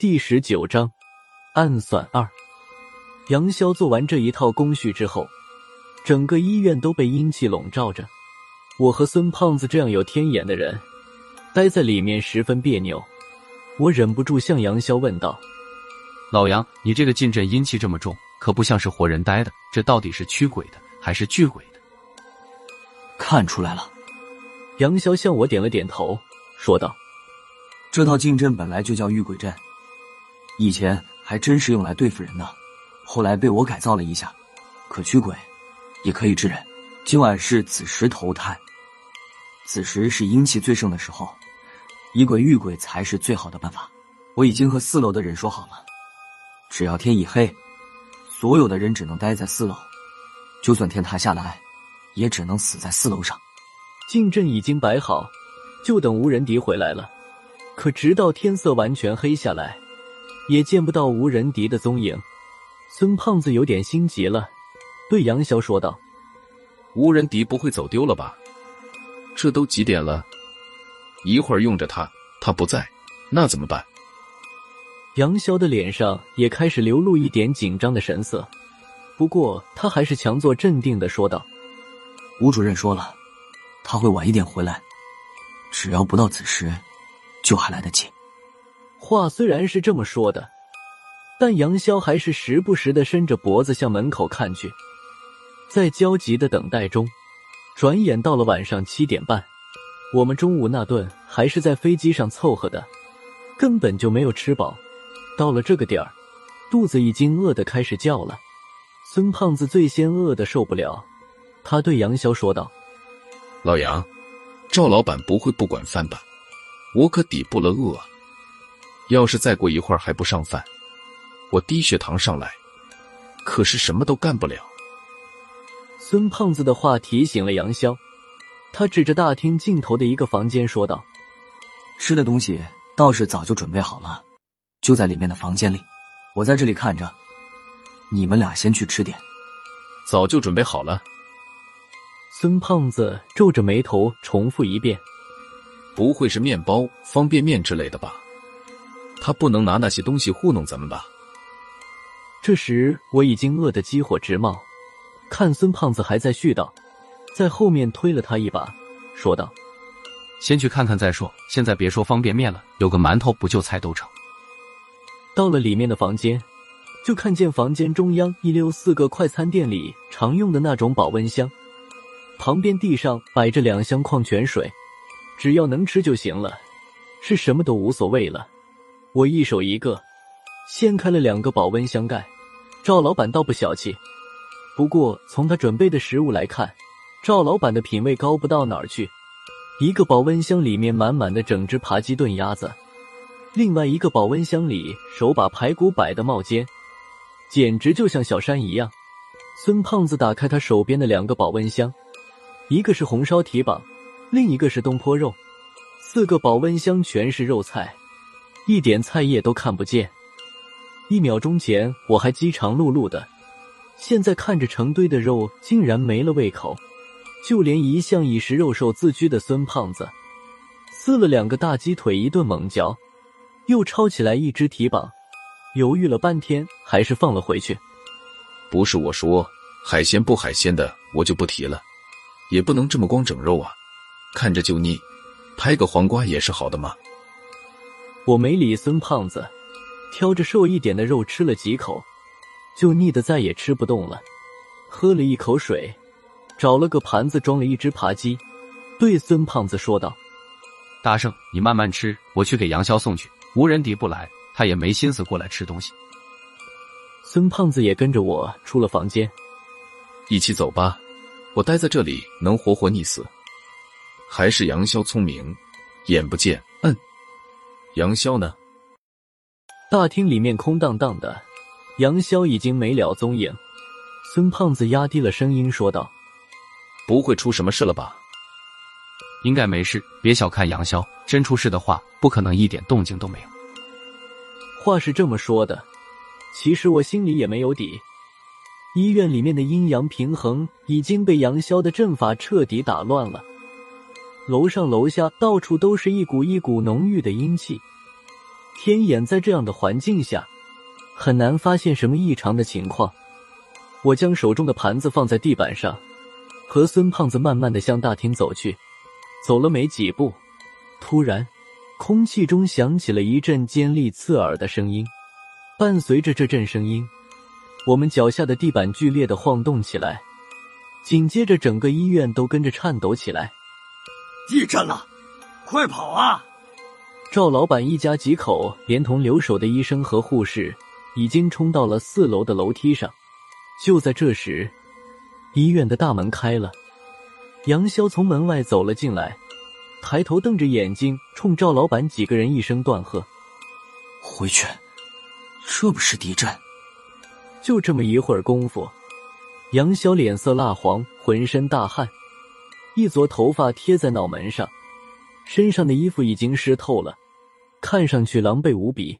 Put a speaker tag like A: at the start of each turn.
A: 第十九章暗算二。杨潇做完这一套工序之后，整个医院都被阴气笼罩着。我和孙胖子这样有天眼的人，待在里面十分别扭。我忍不住向杨潇问道：“
B: 老杨，你这个进阵阴气这么重，可不像是活人待的，这到底是驱鬼的还是聚鬼的？”
C: 看出来了，
A: 杨潇向我点了点头，说道：“
C: 这套禁阵本来就叫御鬼阵。”以前还真是用来对付人的，后来被我改造了一下，可驱鬼，也可以治人。今晚是子时投胎，子时是阴气最盛的时候，以鬼御鬼才是最好的办法。我已经和四楼的人说好了，只要天一黑，所有的人只能待在四楼，就算天塌下来，也只能死在四楼上。
A: 禁阵已经摆好，就等无人敌回来了。可直到天色完全黑下来。也见不到吴仁迪的踪影，孙胖子有点心急了，对杨潇说道：“
D: 吴仁迪不会走丢了吧？这都几点了？一会儿用着他，他不在，那怎么办？”
A: 杨潇的脸上也开始流露一点紧张的神色，不过他还是强作镇定的说道：“
C: 吴主任说了，他会晚一点回来，只要不到子时，就还来得及。”
A: 话虽然是这么说的，但杨潇还是时不时的伸着脖子向门口看去，在焦急的等待中，转眼到了晚上七点半。我们中午那顿还是在飞机上凑合的，根本就没有吃饱。到了这个点儿，肚子已经饿得开始叫了。孙胖子最先饿得受不了，他对杨潇说道：“
D: 老杨，赵老板不会不管饭吧？我可抵不了饿。”要是再过一会儿还不上饭，我低血糖上来，可是什么都干不了。
A: 孙胖子的话提醒了杨潇，他指着大厅尽头的一个房间说道：“
C: 吃的东西倒是早就准备好了，就在里面的房间里，我在这里看着。你们俩先去吃点。”
D: 早就准备好了。
A: 孙胖子皱着眉头重复一遍：“
D: 不会是面包、方便面之类的吧？”他不能拿那些东西糊弄咱们吧？
A: 这时我已经饿得饥火直冒，看孙胖子还在絮叨，在后面推了他一把，说道：“
B: 先去看看再说，现在别说方便面了，有个馒头不就菜都成。”
A: 到了里面的房间，就看见房间中央一溜四个快餐店里常用的那种保温箱，旁边地上摆着两箱矿泉水，只要能吃就行了，是什么都无所谓了。我一手一个，掀开了两个保温箱盖。赵老板倒不小气，不过从他准备的食物来看，赵老板的品味高不到哪儿去。一个保温箱里面满满的整只扒鸡炖鸭子，另外一个保温箱里手把排骨摆的冒尖，简直就像小山一样。孙胖子打开他手边的两个保温箱，一个是红烧蹄膀，另一个是东坡肉，四个保温箱全是肉菜。一点菜叶都看不见。一秒钟前我还饥肠辘辘的，现在看着成堆的肉，竟然没了胃口。就连一向以食肉兽自居的孙胖子，撕了两个大鸡腿一顿猛嚼，又抄起来一只蹄膀，犹豫了半天，还是放了回去。
D: 不是我说海鲜不海鲜的，我就不提了，也不能这么光整肉啊，看着就腻。拍个黄瓜也是好的嘛。
A: 我没理孙胖子，挑着瘦一点的肉吃了几口，就腻得再也吃不动了。喝了一口水，找了个盘子装了一只扒鸡，对孙胖子说道：“
B: 大圣，你慢慢吃，我去给杨潇送去。无人敌不来，他也没心思过来吃东西。”
A: 孙胖子也跟着我出了房间，
D: 一起走吧。我待在这里能活活腻死。还是杨潇聪明，眼不见。杨潇呢？
A: 大厅里面空荡荡的，杨潇已经没了踪影。孙胖子压低了声音说道：“
D: 不会出什么事了吧？
B: 应该没事，别小看杨潇，真出事的话，不可能一点动静都没有。”
A: 话是这么说的，其实我心里也没有底。医院里面的阴阳平衡已经被杨潇的阵法彻底打乱了。楼上楼下到处都是一股一股浓郁的阴气，天眼在这样的环境下很难发现什么异常的情况。我将手中的盘子放在地板上，和孙胖子慢慢的向大厅走去。走了没几步，突然，空气中响起了一阵尖利刺耳的声音。伴随着这阵声音，我们脚下的地板剧烈的晃动起来，紧接着整个医院都跟着颤抖起来。
E: 地震了，快跑啊！
A: 赵老板一家几口，连同留守的医生和护士，已经冲到了四楼的楼梯上。就在这时，医院的大门开了，杨潇从门外走了进来，抬头瞪着眼睛，冲赵老板几个人一声断喝：“
C: 回去！这不是地震！”
A: 就这么一会儿功夫，杨潇脸色蜡黄，浑身大汗，一撮头发贴在脑门上，身上的衣服已经湿透了，看上去狼狈无比。